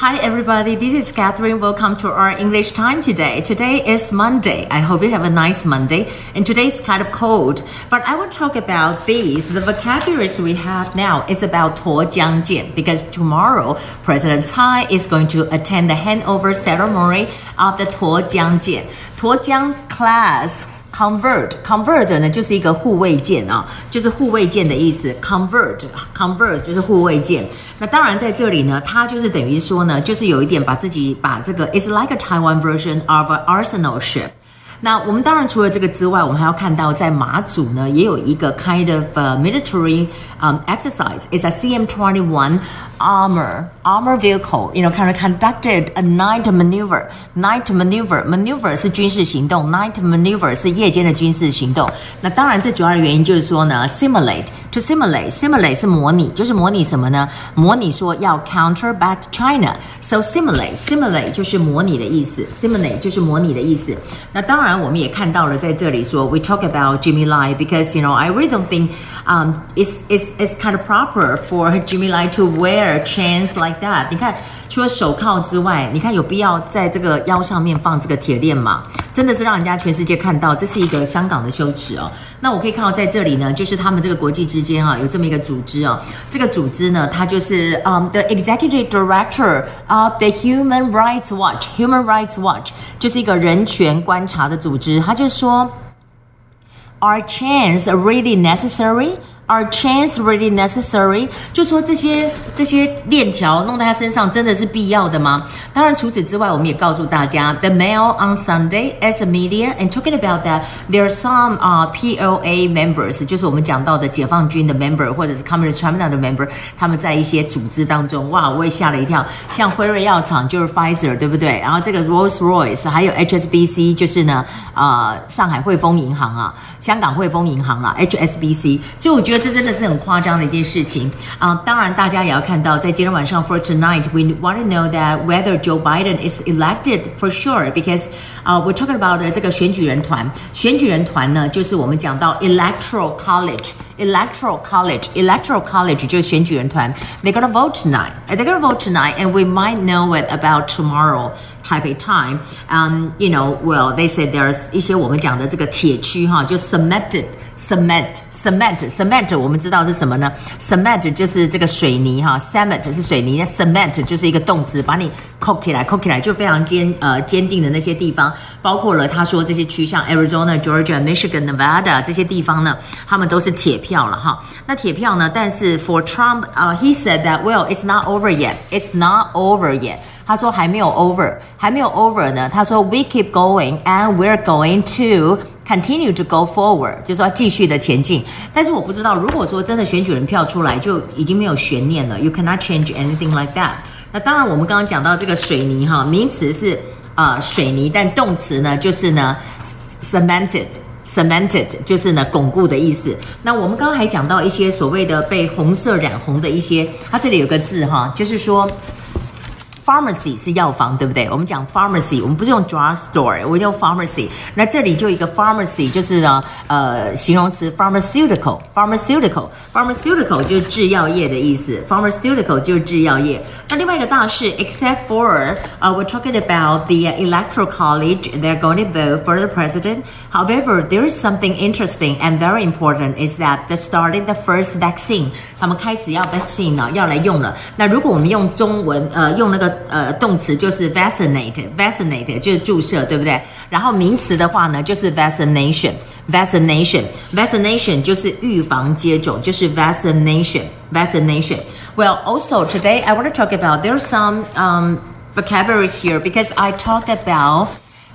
Hi, everybody. This is Catherine. Welcome to our English time today. Today is Monday. I hope you have a nice Monday. And today is kind of cold, but I will talk about these. The vocabularies we have now is about Tuo Jiang because tomorrow President Tsai is going to attend the handover ceremony of the Tuo Jiang Jian. Jiang class corvette corvette 呢就是一个护卫舰啊，就是护卫舰的意思。corvette corvette 就是护卫舰。那当然在这里呢，它就是等于说呢，就是有一点把自己把这个 it's like a Taiwan version of an arsenal ship。那我们当然除了这个之外，我们还要看到在马祖呢也有一个 kind of uh, military um exercise，is a CM twenty one。armor armor vehicle you know kind of conducted a night maneuver night maneuver maneuver 是军事行动 night maneuver 是夜间的军事行动。那当然最主要的原因就是说呢，simulate to simulate simulate 是模拟，就是模拟什么呢？模拟说要 counter back China。So simulate simulate 就是模拟的意思，simulate 就是模拟的意思。那当然。然，我们也看到了在这里说，we talk about Jimmy Lai because you know I really don't think um it's it's it's kind of proper for Jimmy Lai to wear chains like that。你看，除了手铐之外，你看有必要在这个腰上面放这个铁链吗？真的是让人家全世界看到，这是一个香港的羞耻哦。那我可以看到在这里呢，就是他们这个国际之间啊，有这么一个组织哦。这个组织呢，它就是嗯，the executive director of the Human Rights Watch，Human Rights Watch 就是一个人权观察的组织。他就说，Are chains really necessary？Are chains really necessary？就说这些这些链条弄在他身上真的是必要的吗？当然，除此之外，我们也告诉大家，The Mail on Sunday as a media and talking about that there are some 啊 PLA members，就是我们讲到的解放军的 member 或者是 Communist China 的 member，他们在一些组织当中，哇，我也吓了一跳。像辉瑞药厂就是 Pfizer，对不对？然后这个 Rolls Royce 还有 HSBC，就是呢，啊，上海汇丰银行啊，香港汇丰银行啊，HSBC。所以我觉得。这真的是很夸张的一件事情啊！当然，大家也要看到，在今天晚上 for tonight, we want to know that whether Joe Biden is elected for sure because 啊，we're talking about 这个选举人团。选举人团呢，就是我们讲到 electoral college, electoral college, electoral college 就是选举人团。They're gonna vote tonight. They're gonna vote tonight, and we might know it about tomorrow. Taipei time. Um, you know, well, they said there's 一些我们讲的这个铁区哈，就 cemented cement Cement cement 我们知道是什么呢？cement 就是这个水泥哈，cement 是水泥，cement 就是一个动词，把你扣起来，扣起来就非常坚呃坚定的那些地方，包括了他说这些区像 Arizona、Georgia、Michigan、Nevada 这些地方呢，他们都是铁票了哈。那铁票呢？但是 for Trump 啊、，He said that well it's not over yet, it's not over yet。他说还没有 over，还没有 over 呢。他说 we keep going and we're going to continue to go forward，就是说继续的前进。但是我不知道，如果说真的选举人票出来，就已经没有悬念了。You cannot change anything like that。那当然，我们刚刚讲到这个水泥哈，名词是啊、水泥，但动词呢就是呢 cemented。cemented 就是呢巩固的意思。那我们刚刚还讲到一些所谓的被红色染红的一些，它这里有个字哈，就是说。Pharmacy 是药房，对不对？我们讲 pharmacy，我们不是用 drug store，我用 pharmacy。那这里就一个 pharmacy，就是呢，呃，形容词 pharmaceutical，pharmaceutical，pharmaceutical 就是制药业的意思，pharmaceutical 就是制药业。那另外一个大事，except for，呃，we're talking about the electoral college，they're going to vote for the president. However, there is something interesting and very important is that they started the first vaccine，他们开始要 vaccine 呢，要来用了。那如果我们用中文，呃，用那个 呃，动词就是 vaccinate，vaccinate 就是注射，对不对？然后名词的话呢，就是 vaccination，vaccination，vaccination 就是预防接种，就是 vaccination，vaccination。Well, also today I want to talk about there's some um vocabularies here because I talked about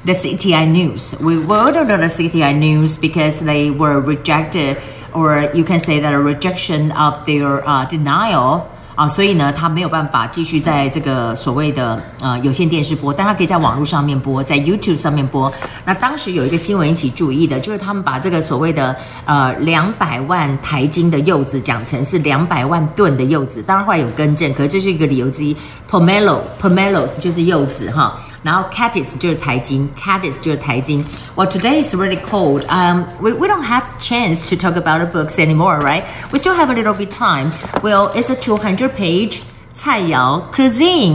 the CTI news. We voted on the CTI news because they were rejected, or you can say that a rejection of their uh, denial 啊，所以呢，他没有办法继续在这个所谓的呃有线电视播，但他可以在网络上面播，在 YouTube 上面播。那当时有一个新闻引起注意的，就是他们把这个所谓的呃两百万台斤的柚子讲成是两百万吨的柚子，当然后来有更正，可是这是一个理由之一。Pomelo，pomelos 就是柚子哈。Now, catties 就是台金，catties Well today is really cold. Um, we, we don't have chance to talk about the books anymore, right? We still have a little bit time. Well, it's a 200 page 菜肴 cuisine.